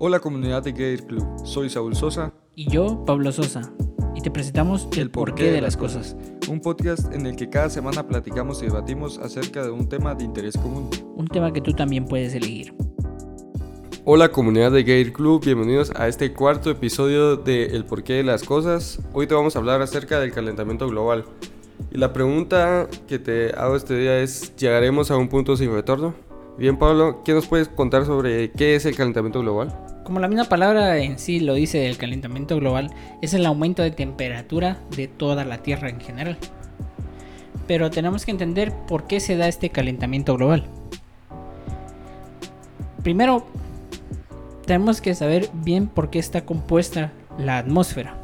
Hola comunidad de Gator Club, soy Saúl Sosa. Y yo, Pablo Sosa. Y te presentamos El, porqué, de las cosas. Un podcast en el que cada semana platicamos y debatimos acerca de un tema de interés común. Un tema que tú también puedes elegir. Hola comunidad de Gator Club, bienvenidos a este cuarto episodio de El porqué de las cosas. Hoy te vamos a hablar acerca del calentamiento global. Y la pregunta que te hago este día es, ¿llegaremos a un punto sin retorno? Bien, Pablo, ¿qué nos puedes contar sobre qué es el calentamiento global? Como la misma palabra en sí lo dice, el calentamiento global es el aumento de temperatura de toda la Tierra en general. Pero tenemos que entender por qué se da este calentamiento global. Primero, tenemos que saber bien por qué está compuesta la atmósfera,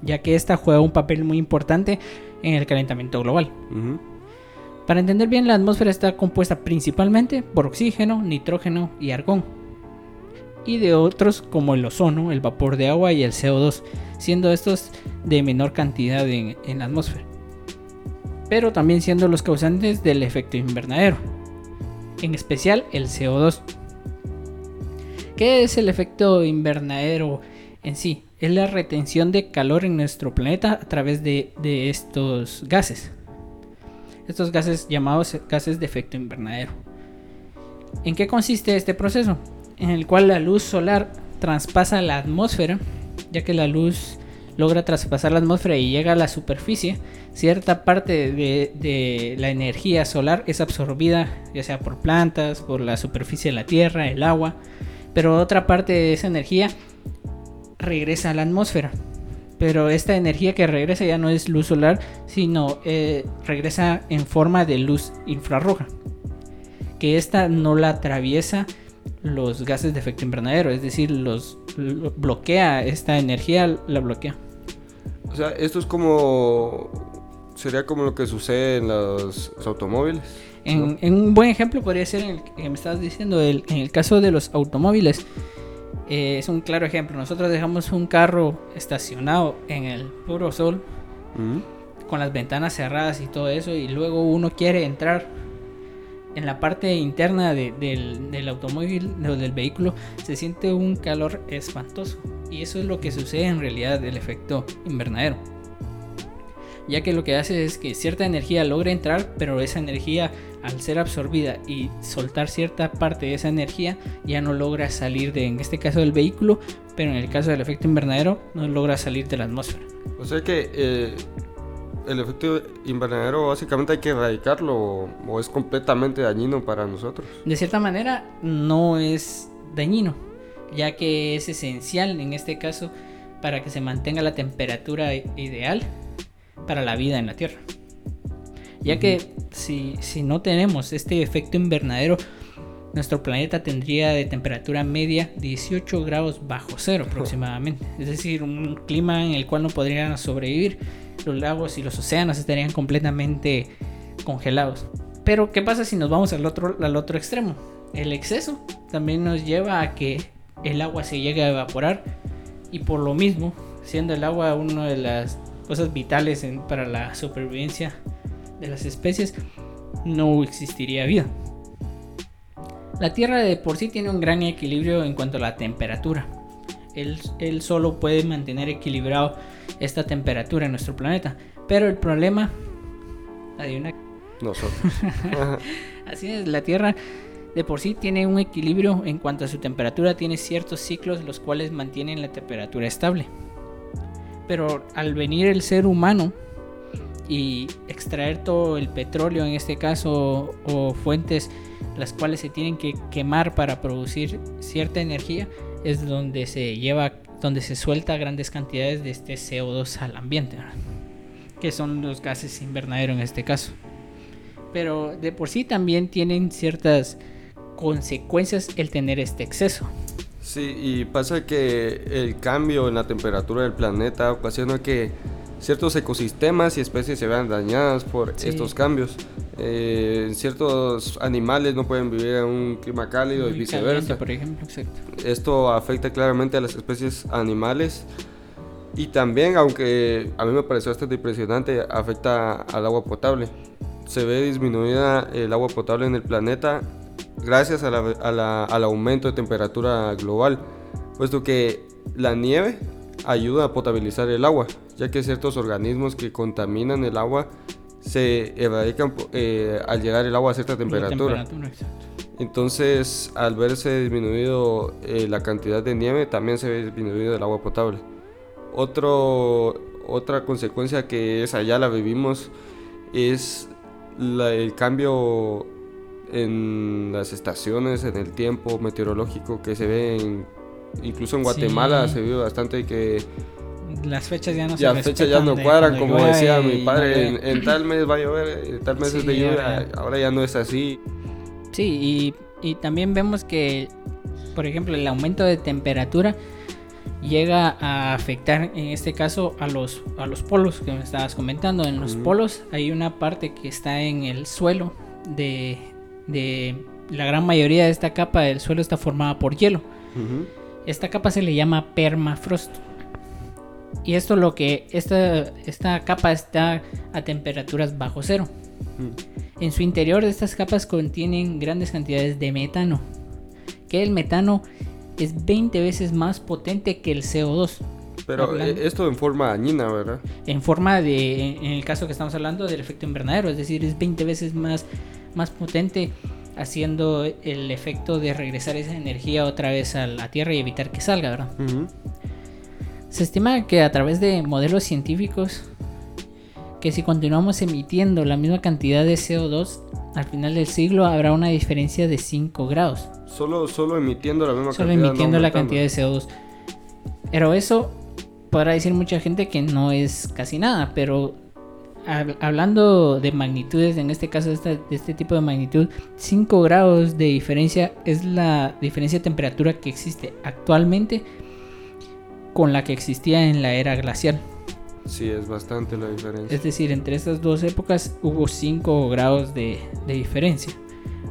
ya que esta juega un papel muy importante en el calentamiento global. Para entender bien, la atmósfera está compuesta principalmente por oxígeno, nitrógeno y argón, y de otros como el ozono, el vapor de agua y el CO2, siendo estos de menor cantidad en, la atmósfera, pero también siendo los causantes del efecto invernadero, en especial el CO2. ¿Qué es el efecto invernadero en sí? Es la retención de calor en nuestro planeta a través de estos gases estos gases llamados gases de efecto invernadero. ¿En qué consiste este proceso? En el cual la luz solar traspasa la atmósfera, ya que la luz logra traspasar la atmósfera y llega a la superficie, cierta parte de, la energía solar es absorbida ya sea por plantas, por la superficie de la Tierra, el agua, pero otra parte de esa energía regresa a la atmósfera pero esta energía que regresa ya no es luz solar, sino eh, regresa en forma de luz infrarroja. Que esta no la atraviesa los gases de efecto invernadero, es decir, los bloquea esta energía, la bloquea. O sea, esto es como sería como lo que sucede en los, automóviles. En, un buen ejemplo podría ser el que me estabas diciendo, en el caso de los automóviles eh, es un claro ejemplo. Nosotros dejamos un carro estacionado en el puro sol, con las ventanas cerradas y todo eso, y luego uno quiere entrar en la parte interna del, automóvil o del vehículo, se siente un calor espantoso. Y eso es lo que sucede en realidad del efecto invernadero. Ya que lo que hace es que cierta energía logra entrar, pero esa energía al ser absorbida y soltar cierta parte de esa energía, ya no logra salir de, en este caso del vehículo, pero en el caso del efecto invernadero, no logra salir de la atmósfera. O sea que eh, el efecto invernadero básicamente hay que erradicarlo o, es completamente dañino para nosotros. De cierta manera, no es dañino, ya que es esencial en este caso para que se mantenga la temperatura ideal para la vida en la Tierra ya que si, no tenemos este efecto invernadero, nuestro planeta tendría de temperatura media 18 grados bajo cero aproximadamente. Es decir, un clima en el cual no podrían sobrevivir. Los lagos y los océanos estarían completamente congelados. Pero, ¿qué pasa si nos vamos al otro, al otro extremo? El exceso también nos lleva a que el agua se llegue a evaporar y por lo mismo, siendo el agua una de las cosas vitales para la supervivencia de las especies, no existiría vida. La Tierra de por sí tiene un gran equilibrio en cuanto a la temperatura. Él, solo puede mantener equilibrado esta temperatura en nuestro planeta. Pero el problema... Adivina. Nosotros. Así es, la Tierra de por sí tiene un equilibrio en cuanto a su temperatura. Tiene ciertos ciclos los cuales mantienen la temperatura estable. Pero al venir el ser humano y extraer todo el petróleo en este caso o fuentes las cuales se tienen que quemar para producir cierta energía es donde se lleva donde se suelta grandes cantidades de este CO2 al ambiente que son los gases invernadero en este caso. Pero de por sí también tienen ciertas consecuencias el tener este exceso. Sí, y pasa que el cambio en la temperatura del planeta ocasiona que ciertos ecosistemas y especies se vean dañadas por estos cambios. Eh, ciertos animales no pueden vivir en un clima cálido y viceversa. por ejemplo, Esto afecta claramente a las especies animales y también, aunque a mí me pareció bastante impresionante, afecta al agua potable. Se ve disminuida el agua potable en el planeta gracias al aumento de temperatura global. puesto que la nieve ayuda a potabilizar el agua, ya que ciertos organismos que contaminan el agua se erradican eh, al llegar el agua a cierta temperatura. Entonces, al verse disminuido eh, la cantidad de nieve, también se ve disminuido el agua potable. Otro, otra consecuencia que es allá la vivimos es el cambio en las estaciones, en el tiempo meteorológico que se ve incluso en Guatemala se ve bastante que las fechas ya no ya Las fechas ya no cuadran, como decía mi padre, en, tal mes va a llover, en tal mes es de lluvia, ahora ya no es así. Sí, y, y también vemos que, por ejemplo, el aumento de temperatura llega a afectar en este caso a los, a los polos que me estabas comentando. En los polos hay una parte que está en el suelo de, de, la gran mayoría de esta capa del suelo está formada por hielo. Esta capa se le llama permafrost. Y esto lo que esta, esta capa está a temperaturas bajo cero. En su interior estas capas contienen grandes cantidades de metano. Que el metano es 20 veces más potente que el CO2. Pero eh, esto en forma dañina, ¿verdad? En forma de, en el caso que estamos hablando del efecto invernadero, es decir, es 20 veces más, más potente haciendo el efecto de regresar esa energía otra vez a la Tierra y evitar que salga, ¿verdad? Se estima que a través de modelos científicos, que si continuamos emitiendo la misma cantidad de CO2, al final del siglo habrá una diferencia de 5 grados. Solo, solo emitiendo la misma solo cantidad. Solo emitiendo la cantidad de CO2. Pero eso podrá decir mucha gente que no es casi nada, pero hablando de magnitudes, en este caso de este, tipo de magnitud, 5 grados de diferencia es la diferencia de temperatura que existe actualmente con la que existía en la era glacial. Sí, es bastante la diferencia. Es decir, entre estas dos épocas hubo 5 grados de, diferencia.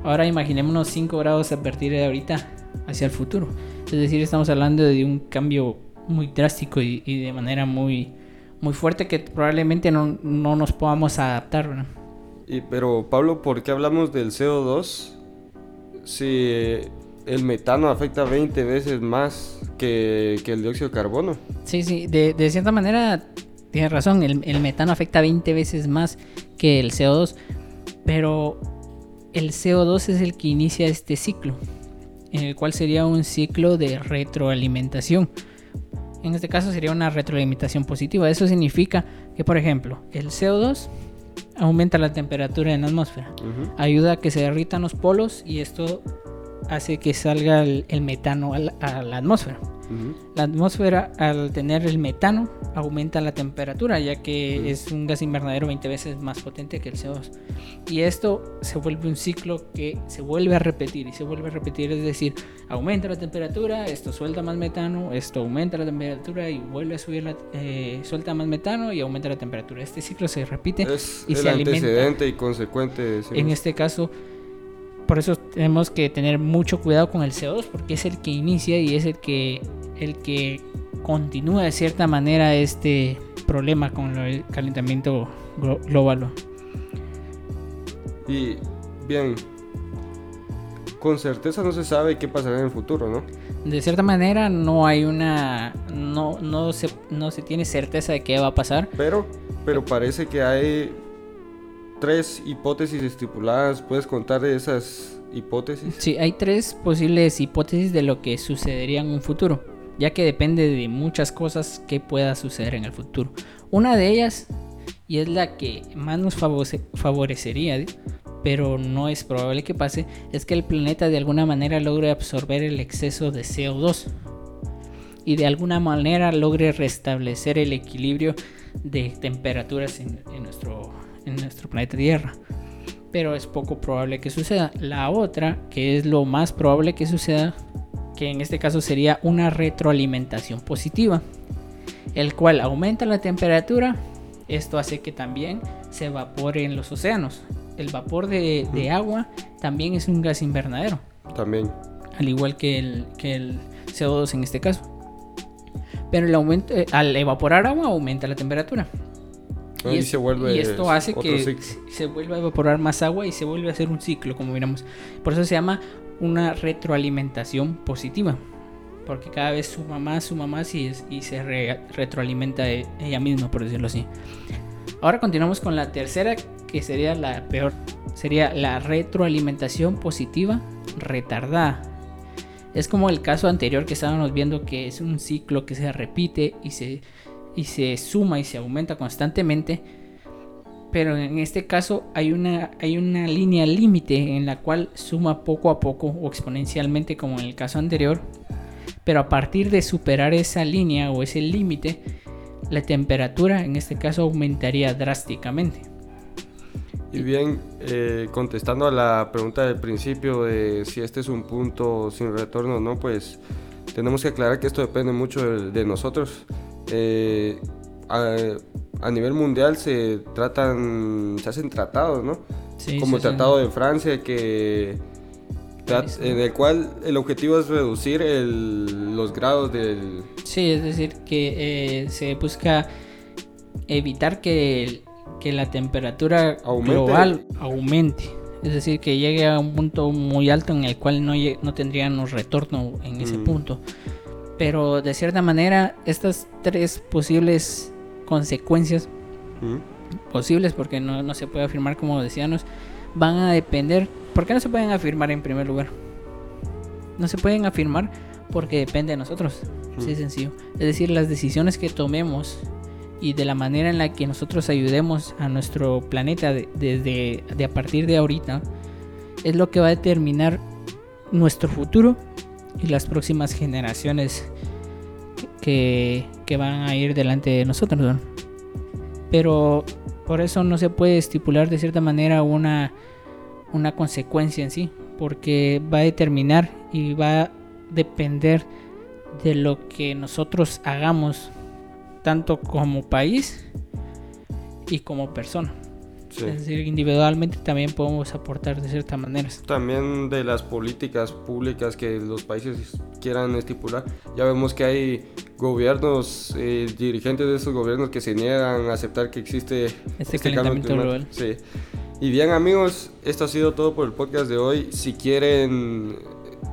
Ahora imaginémonos 5 grados a partir de ahorita hacia el futuro. Es decir, estamos hablando de un cambio muy drástico y, de manera muy, muy fuerte que probablemente no, nos podamos adaptar. Y, pero Pablo, ¿por qué hablamos del CO2 si el metano afecta 20 veces más que, el dióxido de carbono? Sí, sí, de, de cierta manera tienes razón, el, metano afecta 20 veces más que el CO2, pero el CO2 es el que inicia este ciclo, en el cual sería un ciclo de retroalimentación. En este caso sería una retroalimentación positiva. Eso significa que, por ejemplo, el CO2 aumenta la temperatura en la atmósfera, ayuda a que se derritan los polos y esto hace que salga el, metano a la atmósfera. La atmósfera al tener el metano aumenta la temperatura ya que es un gas invernadero 20 veces más potente que el CO2. Y esto se vuelve un ciclo que se vuelve a repetir y se vuelve a repetir, es decir, aumenta la temperatura, esto suelta más metano, esto aumenta la temperatura y vuelve a subir la, eh, suelta más metano y aumenta la temperatura. Este ciclo se repite y se alimenta. y consecuente. En este caso por eso tenemos que tener mucho cuidado con el CO2 porque es el que inicia y es el que el que continúa de cierta manera este problema con el calentamiento global. Y bien, con certeza no se sabe qué pasará en el futuro, ¿no? De cierta manera no hay una no no se no se tiene certeza de qué va a pasar. Pero pero parece que hay tres hipótesis estipuladas. ¿Puedes contar de esas hipótesis? Sí, hay tres posibles hipótesis de lo que sucedería en un futuro, ya que depende de muchas cosas que pueda suceder en el futuro. Una de ellas, y es la que más nos favorecería, pero no es probable que pase, es que el planeta de alguna manera logre absorber el exceso de CO2 y de alguna manera logre restablecer el equilibrio de temperaturas en, en nuestro en nuestro planeta Tierra. Pero es poco probable que suceda. La otra, que es lo más probable que suceda, que en este caso sería una retroalimentación positiva, el cual aumenta la temperatura. Esto hace que también se evapore en los océanos. El vapor de, agua también es un gas invernadero. También. Al igual que el, que el CO2 en este caso. Pero el aumento, eh, al evaporar agua aumenta la temperatura. Y, se vuelve esto hace que se vuelva a evaporar más agua y se vuelve a hacer un ciclo, como miramos. Por eso se llama una retroalimentación positiva. porque cada vez suma más, suma más y, y se retroalimenta e, ella misma, por decirlo así. Ahora continuamos con la tercera, que sería la peor. Sería la retroalimentación positiva retardada. Es como el caso anterior que estábamos viendo que es un ciclo que se repite y se, y se suma y se aumenta constantemente. Pero en este caso hay una, hay una línea límite en la cual suma poco a poco o exponencialmente como en el caso anterior. Pero a partir de superar esa línea o ese límite, la temperatura en este caso aumentaría drásticamente. Y bien, eh, contestando a la pregunta del principio de si este es un punto sin retorno o no, pues tenemos que aclarar que esto depende mucho de, nosotros. Eh, a, nivel mundial se tratan, se hacen tratados, ¿no? Como el Tratado de Francia que en el cual el objetivo es reducir los grados del... Sí, es decir, que eh, se busca evitar que, que la temperatura global aumente. Es decir, que llegue a un punto muy alto en el cual no, no tendríamos retorno en ese mm. punto. Pero de cierta manera, estas tres posibles consecuencias, mm. posibles porque no, no se puede afirmar como decíamos, van a depender ¿Por qué no se pueden afirmar en primer lugar? No se pueden afirmar porque depende de nosotros. De sencillo. Es decir, las decisiones que tomemos y de la manera en la que nosotros ayudemos a nuestro planeta desde de, a partir de ahorita es lo que va a determinar nuestro futuro y las próximas generaciones que, que van a ir delante de nosotros. Pero por eso no se puede estipular de cierta manera una una consecuencia en sí, porque va a determinar y va a depender de lo que nosotros hagamos, tanto como país y como persona. Es decir, individualmente también podemos aportar de cierta manera. También de las políticas públicas que los países quieran estipular. Ya vemos que hay gobiernos, eh, dirigentes de esos gobiernos que se niegan a aceptar que existe este, este calentamiento global. Sí. Y bien amigos, esto ha sido todo por el podcast de hoy. Si quieren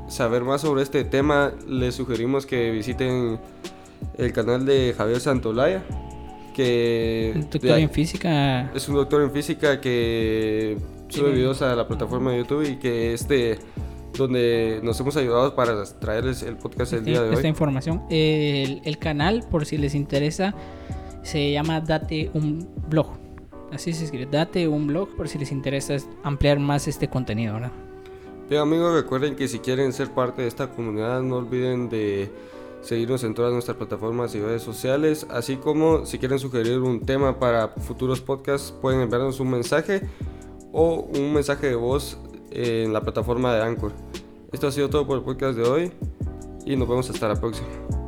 saber más sobre este tema, les sugerimos que visiten el canal de Javier Santolaya. Que doctor en física. Es un doctor en física que sube videos a la plataforma de YouTube y que este donde nos hemos ayudado para traerles el podcast el día de hoy. Esta información. El, el canal, por si les interesa, se llama Date un blog. Así se escribe. Date un blog por si les interesa ampliar más este contenido, ¿verdad? Bien amigos, recuerden que si quieren ser parte de esta comunidad no olviden de seguirnos en todas nuestras plataformas y redes sociales, así como si quieren sugerir un tema para futuros podcasts pueden enviarnos un mensaje o un mensaje de voz en la plataforma de Anchor. Esto ha sido todo por el podcast de hoy y nos vemos hasta la próxima.